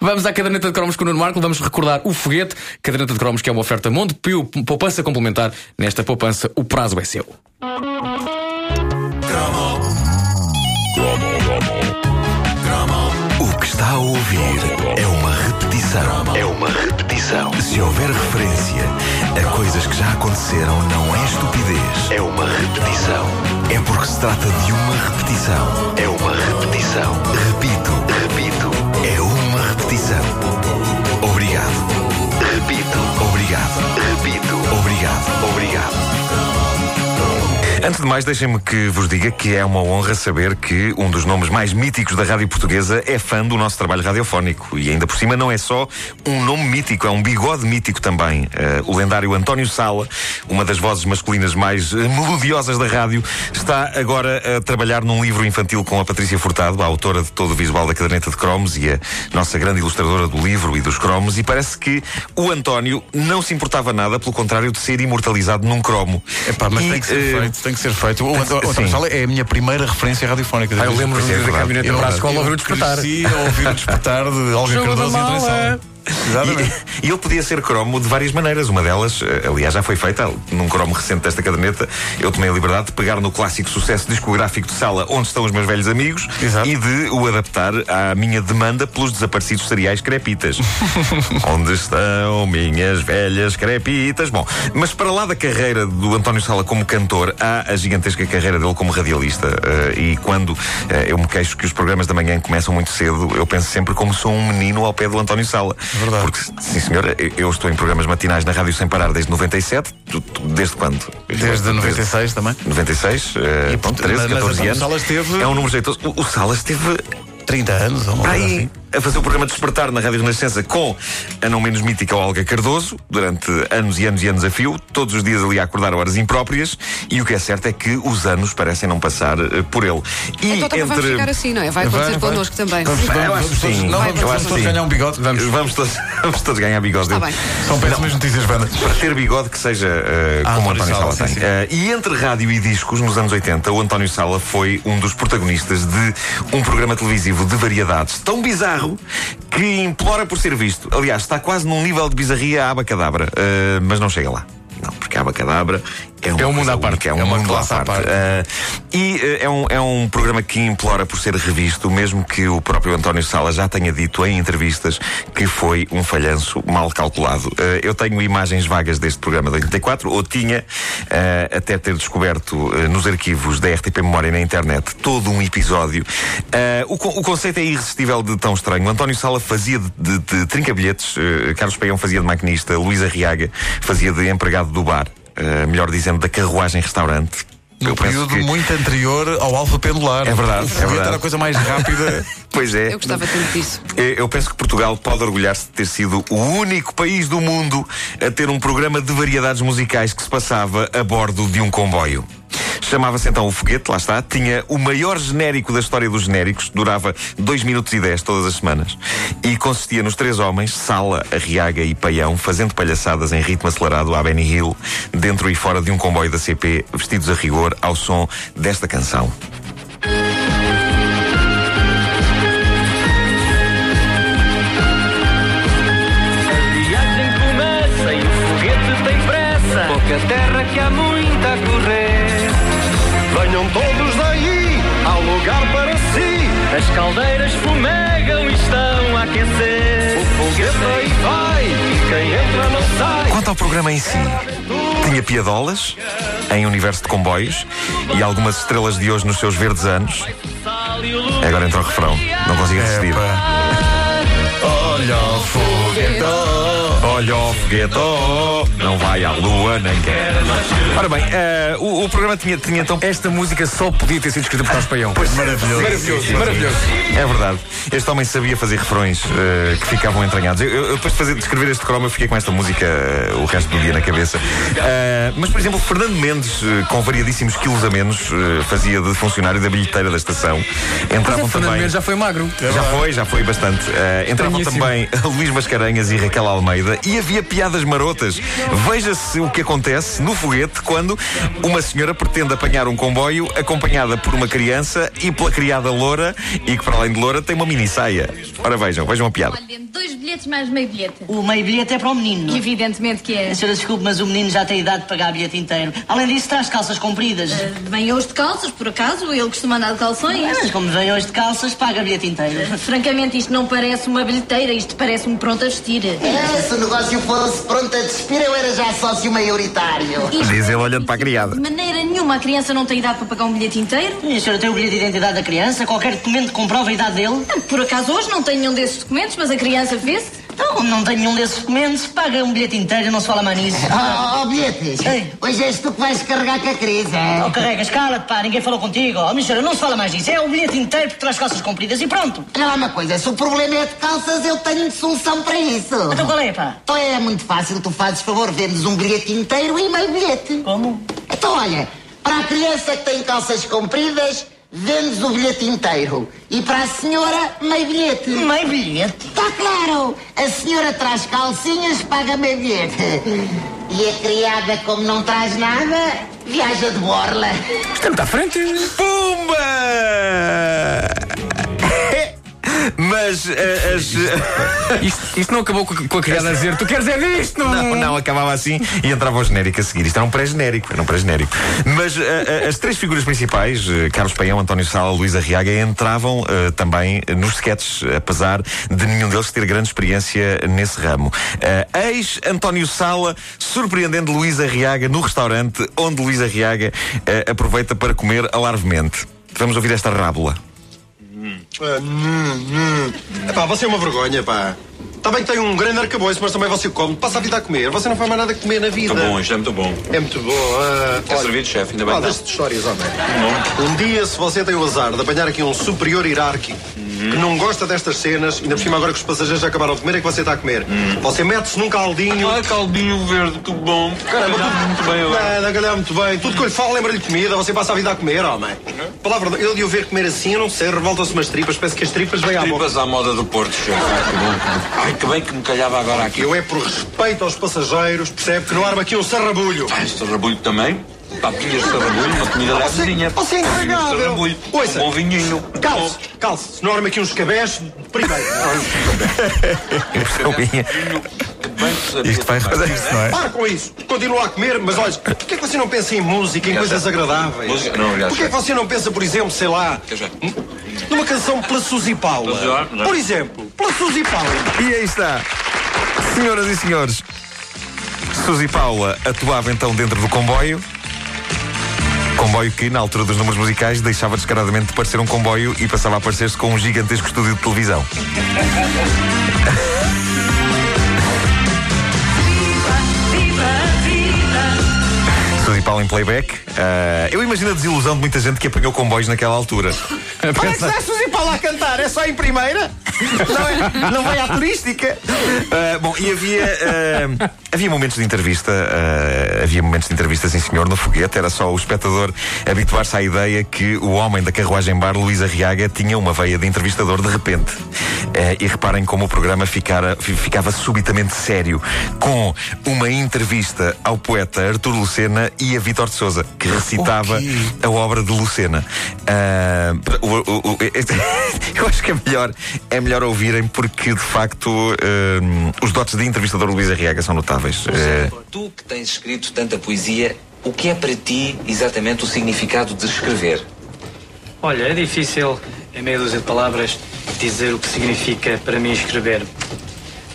Vamos à caderneta de cromos com o Nuno Marco, vamos recordar o foguete. Caderneta de cromos que é uma oferta Montepio, poupança complementar. Nesta poupança, o prazo é seu. O que está a ouvir é uma repetição. É uma repetição. Se houver referência a coisas que já aconteceram, não é estupidez. É uma repetição. É porque se trata de uma repetição. É uma repetição. Repito, repetição. Obrigado. Repito. Obrigado. Repito. Obrigado. Obrigado. Antes de mais, deixem-me que vos diga que é uma honra saber que um dos nomes mais míticos da rádio portuguesa é fã do nosso trabalho radiofónico. E ainda por cima não é só um nome mítico, é um bigode mítico também. Uh, o lendário António Sala, uma das vozes masculinas mais uh, melodiosas da rádio, está agora a trabalhar num livro infantil com a Patrícia Furtado, a autora de todo o visual da caderneta de cromos e a nossa grande ilustradora do livro e dos cromos. E parece que o António não se importava nada, pelo contrário, de ser imortalizado num cromo. Epá, mas E, tem que ser eh, feito, tem que ser feito. O, António. Sala é a minha primeira referência radiofónica. Ah, eu lembro-me é, de ir da caminhonete Eu- para a escola ouvir o despertar. cresci a ouvir o despertar de Olga da Cardoso e André. Sala. Exatamente. E, e ele podia ser cromo de várias maneiras. Uma delas, eh, aliás, já foi feita num cromo recente desta caderneta. Eu tomei a liberdade de pegar no clássico sucesso discográfico de sala Onde Estão os Meus Velhos Amigos Exato. e de o adaptar à minha demanda pelos desaparecidos cereais crepitas. Onde estão minhas velhas crepitas? Bom, mas para lá da carreira do António Sala como cantor, há a gigantesca carreira dele como radialista. eh, e quando eh, eu me queixo que os programas da manhã começam muito cedo, eu penso sempre como sou um menino ao pé do António Sala. Verdade. Porque, sim senhor, eu- estou em programas matinais na rádio sem parar desde 97. Tu- tu- Desde quando? Desde 96 também. 96, eh, pronto, 13, mas- mas 14 António anos. Salas teve- É um número jeitoso. O, o Salas teve 30 anos ou aí assim. a fazer o programa Despertar na Rádio Renascença com a não menos mítica Olga Cardoso, durante anos e anos e anos a fio, todos os dias ali a acordar horas impróprias, e o que é certo é que os anos parecem não passar eh, por ele. E Então também vamos ficar assim, não é? Vai acontecer Vai, vai. connosco também. Vamos, vamos, Eu acho vamos que todos, sim. não, Vai vamos, todos Sim. ganhar um bigode. Vamos, vamos, todos, vamos todos ganhar bigode. Está bem. São péssimas notícias, Banda. Para ter bigode que seja eh, Ah, como o António Sala, Sala, sim, tem. sim. Eh, e entre rádio e discos, nos anos 80, o António Sala foi um dos protagonistas de um programa televisivo de variedades tão bizarro que implora por ser visto. Aliás, está quase num nível de bizarria à abacadabra, eh, mas não chega lá. Não, porque a abacadabra é, uma É um mundo à parte. É um É uma mundo classe à parte. parte. Eh, e eh, é, um, é um programa que implora por ser revisto, mesmo que o próprio António Sala já tenha dito em entrevistas que foi um falhanço mal calculado. Eh, eu tenho imagens vagas deste programa de 84, ou tinha, eh, até ter descoberto nos arquivos da RTP Memória na internet todo um episódio. O, o conceito é irresistível de tão estranho. António Sala fazia de, de, de trinca-bilhetes, Carlos Paião fazia de maquinista, Luísa Riaga fazia de empregado do bar, eh, melhor dizendo, da carruagem restaurante. Penso período que- muito anterior ao alfa pendular. É verdade, O é verdade. era a coisa mais rápida. Pois é. Eu gostava tanto disso. Eu eu penso que Portugal pode orgulhar-se de ter sido o único país do mundo a ter um programa de variedades musicais que se passava a bordo de um comboio. Chamava-se então o Foguete, lá está. Tinha o maior genérico da história dos genéricos, durava 2 minutos e 10 todas as semanas. E consistia nos três homens, Sala, Arriaga e Paião, fazendo palhaçadas em ritmo acelerado à Benny Hill, dentro e fora de um comboio da CP, vestidos a rigor ao som desta canção. A viagem começa e o foguete tem pressa. Pouca terra que há muita a lugar para si. As caldeiras fumegam e estão a aquecer. O foguete aí vai e quem entra não sai. Quanto ao programa em si, tinha piadolas em universo de comboios e algumas estrelas de hoje nos seus verdes anos. Agora entra o refrão, não consigo resistir. Olha o foguete. Olha o foguete, oh, não vai à lua nem quer. Ora bem, eh, o, o programa tinha, tinha então. Esta música só podia ter sido escrita por Carlos Paião. Pois, Maravilhoso. maravilhoso, maravilhoso. É verdade. Este homem sabia fazer refrões eh, que ficavam entranhados. Eu, eu, depois de, fazer, de escrever este cromo, eu fiquei com esta música eh, o resto do dia na cabeça. Mas, por exemplo, Fernando Mendes, com variadíssimos quilos a menos, fazia de funcionário da bilheteira da estação. Entravam o Fernando também. Mendes já foi magro. Já foi, já foi bastante. Entravam também Luís Mascarenhas e Raquel Almeida e havia piadas marotas. Veja-se o que acontece no foguete quando uma senhora pretende apanhar um comboio acompanhada por uma criança e pela criada loura e que, para além de loura, tem uma mini saia. Ora vejam, vejam a piada. Olha, dois bilhetes mais meio bilhete. O meio bilhete é para o menino. Evidentemente que é. A senhora desculpe, mas o menino já tem idade de pagar bilhete inteiro. Além disso, traz calças compridas. Vem hoje de calças, por acaso, ele costuma andar de calções. Mas como vem hoje de calças, paga bilhete inteiro. Francamente, isto não parece uma bilheteira, isto parece um pronto a vestir. É, se o negócio fosse pronto a despir, eu era já sócio maioritário. Isto- Diz ele olhando para a criada. De maneira nenhuma, a criança não tem idade para pagar um bilhete inteiro. E a senhora tem o bilhete de identidade da criança? Qualquer documento que comprova a idade dele? Por acaso hoje não tem nenhum desses documentos, mas a criança vê-se. Então, não tem nenhum desses documentos, paga um bilhete inteiro e não se fala mais nisso. Oh, oh bilhetes, Ei. hoje és tu que vais carregar com a crise, é? Oh, carregas, cala-te, pá, ninguém falou contigo. Oh, senhora, não se fala mais disso. É o bilhete inteiro porque traz calças compridas e pronto. Lá uma coisa, se o problema é de calças, eu tenho solução para isso. Então qual é, pá? Então é muito fácil, tu fazes favor, vendes um bilhete inteiro e meio bilhete. Como? Então olha, para a criança que tem calças compridas, vendes o bilhete inteiro. E para a senhora, meio bilhete. Meio bilhete? Está claro, a senhora traz calcinhas, paga meio bilhete. E a criada, como não traz nada, viaja de borla. Estamos à frente. Pumba! Mas eh, as. Isto, isto não acabou com, a criada a dizer: Tu queres é disto? Não, não, acabava assim e entrava o genérico a seguir. Isto era um pré-genérico, era um pré-genérico. Mas eh, eh, as três figuras principais, eh, Carlos Paião, António Sala, Luísa Riaga, entravam eh, também nos sketches, apesar de nenhum deles ter grande experiência nesse ramo. Eh, eis António Sala surpreendendo Luísa Riaga no restaurante onde Luísa Riaga eh, aproveita para comer alarvemente. Vamos ouvir esta rábula. Ah, hum, hum. Epá, você é uma vergonha, pá. Está bem que tem um grande arcabouço, mas também você come. Passa a vida a comer. Você não faz mais nada que comer na vida. Muito bom, isto é muito bom. É muito bom. ah, Quer olha, servido, chefe? Ainda bem Ah, não. deixa de histórias, homem. Um dia, se você tem o azar de apanhar aqui um superior hierárquico que não gosta destas cenas, ainda por cima agora que os passageiros já acabaram de comer, é que você está a comer. Você mete-se num caldinho. Ah, caldinho verde, que bom. Caramba, tudo muito bem agora. Nada, calhar muito bem. Tudo que eu lhe falo lembra-lhe de comida, você passa a vida a comer, homem. Palavra, de- eu de o ver comer assim, eu não sei, revoltam-se umas tripas, parece que as tripas vêm à boca. Tripas à moda do Porto, chefe. Ai, que bom. que bom. Ai, que bem que me calhava agora aqui. Eu é por respeito aos passageiros, percebe que não arma aqui um sarrabulho. Ah, este rabulho também. Papinhas de sarrabulho, uma comida levezinha. você é intragável. sarrabulho. Ouça. Um bom vinhinho. Calce, calce, se não arma aqui uns cabés, primeiro. Isto vai também. repetir-se, não é? Para com isso, continua a comer, mas olha, porquê é que você não pensa em música, em coisas agradáveis? Música? Não, já Porquê é que você não pensa, por exemplo, sei lá. Numa canção pela Suzy Paula? Por exemplo, pela Suzy Paula. E aí está. Senhoras e senhores, Suzy Paula atuava então dentro do comboio. Comboio que, na altura dos números musicais, deixava descaradamente de parecer um comboio e passava a parecer-se com um gigantesco estúdio de televisão. playback. Ah, eu imagino a desilusão de muita gente que apanhou comboios naquela altura. Olha que está a Suzy Paula a cantar, é só em primeira? Não, é, não vai à turística? Ah, bom, e havia, ah, havia momentos de entrevista, ah, havia momentos de entrevista, sim senhor, no foguete. Era só o espectador habituar-se à ideia que o homem da carruagem bar, Luís Arriaga, tinha uma veia de entrevistador de repente. Ah, e reparem como o programa ficara- fi- ficava subitamente sério, com uma entrevista ao poeta Artur Lucena e a Vítor de Souza, que recitava a obra de Lucena. Ah, o- o- o- eu acho que é melhor, é melhor ouvirem porque de facto os dotes de entrevistador Luís Arriaga são notáveis. Ah, Tu que tens escrito tanta poesia, o que é para ti exatamente o significado de escrever? Olha, é difícil, em meia dúzia de palavras, dizer o que significa para mim escrever.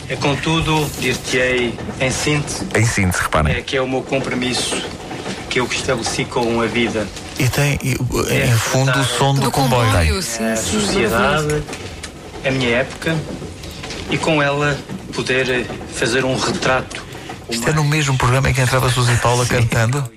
É contudo, dir-te-ei em síntese, em síntese, reparem. é que é o meu compromisso que eu estabeleci com a vida. E tem, e, em fundo, o som do, Do comboio. comboio, sim, a sim. sociedade, a minha época e com ela poder eh, fazer um retrato Isto é no mesmo programa em que entrava a Suzy Paula cantando.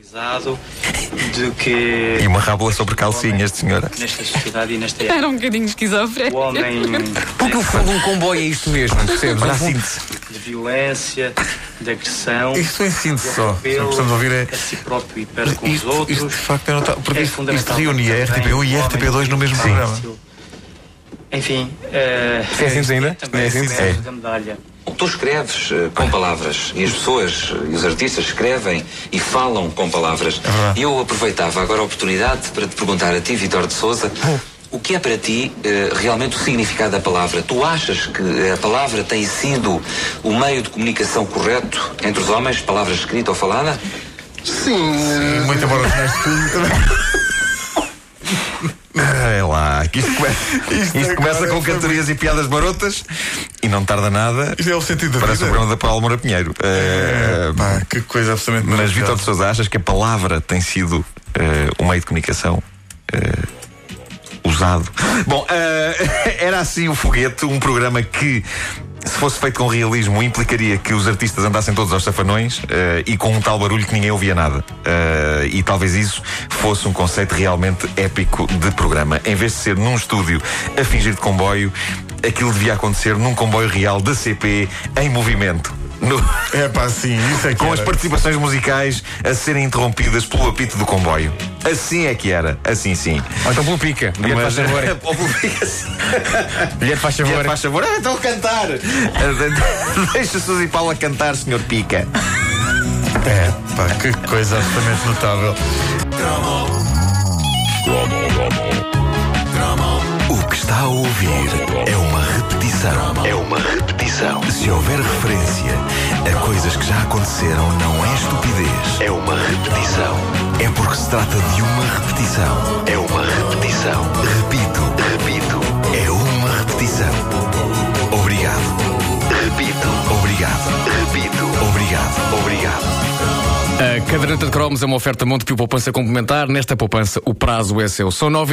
de que E uma rábula sobre calcinhas de senhora. nesta sociedade e nesta época Era um bocadinho esquizofrénico. o homem Porque o fogo de um comboio é isto mesmo, percebes? A fundo- síntese. de violência, de agressão, Isto em síntese só. Precisamos ouvir é. a si próprio e para com os Isto, outros. isto de facto é notável. Porque É isto, isto reunia a também RTP1 e a o homem RTP2 no mesmo programa. enfim. eh, É assim ainda? É da medalha. Tu escreves eh, com palavras e as pessoas eh, e os artistas escrevem e falam com palavras. E eu aproveitava agora a oportunidade para te perguntar a ti, Vitor de Souza, o que é para ti eh, realmente o significado da palavra? Tu achas que a palavra tem sido o meio de comunicação correto entre os homens, palavra escrita ou falada? Sim. Muito embora É lá, que isto, come- isto começa com cantorias e piadas barotas e não tarda nada. Isto é o sentido da Parece o programa da Paula Moura Pinheiro. Eh, Pá, que coisa absolutamente mas. Vitor de Sousa, achas que a palavra tem sido um meio de comunicação eh, usado? Bom, eh, era assim o Foguete, um programa que. Se fosse feito com realismo, implicaria que os artistas andassem todos aos safanões eh, e com um tal barulho que ninguém ouvia nada. Eh, e talvez isso fosse um conceito realmente épico de programa. Em vez de ser num estúdio a fingir de comboio, aquilo devia acontecer num comboio real da CP em movimento. No- É pá, sim, isso é que com as era. participações musicais a serem interrompidas pelo apito do comboio. Assim é que era, assim sim. Ou então pelo pica. Mulher faz favor. Ou pelo pica, sim. Mulher faz favor. Mulher faz favor. Ah, então cantar. Deixa Suzy Paula cantar, senhor Pica. É, pá, que coisa absolutamente notável. Está a ouvir é uma repetição. É uma repetição. Se houver referência a coisas que já aconteceram, não é estupidez. É uma repetição. É porque se trata de uma repetição. É uma repetição. Repito, repito. É uma repetição. Obrigado. Repito. Obrigado. Repito. Obrigado. Obrigado. A caderneta de cromos é uma oferta Montepio Poupança complementar. Nesta poupança, o prazo é seu. São nove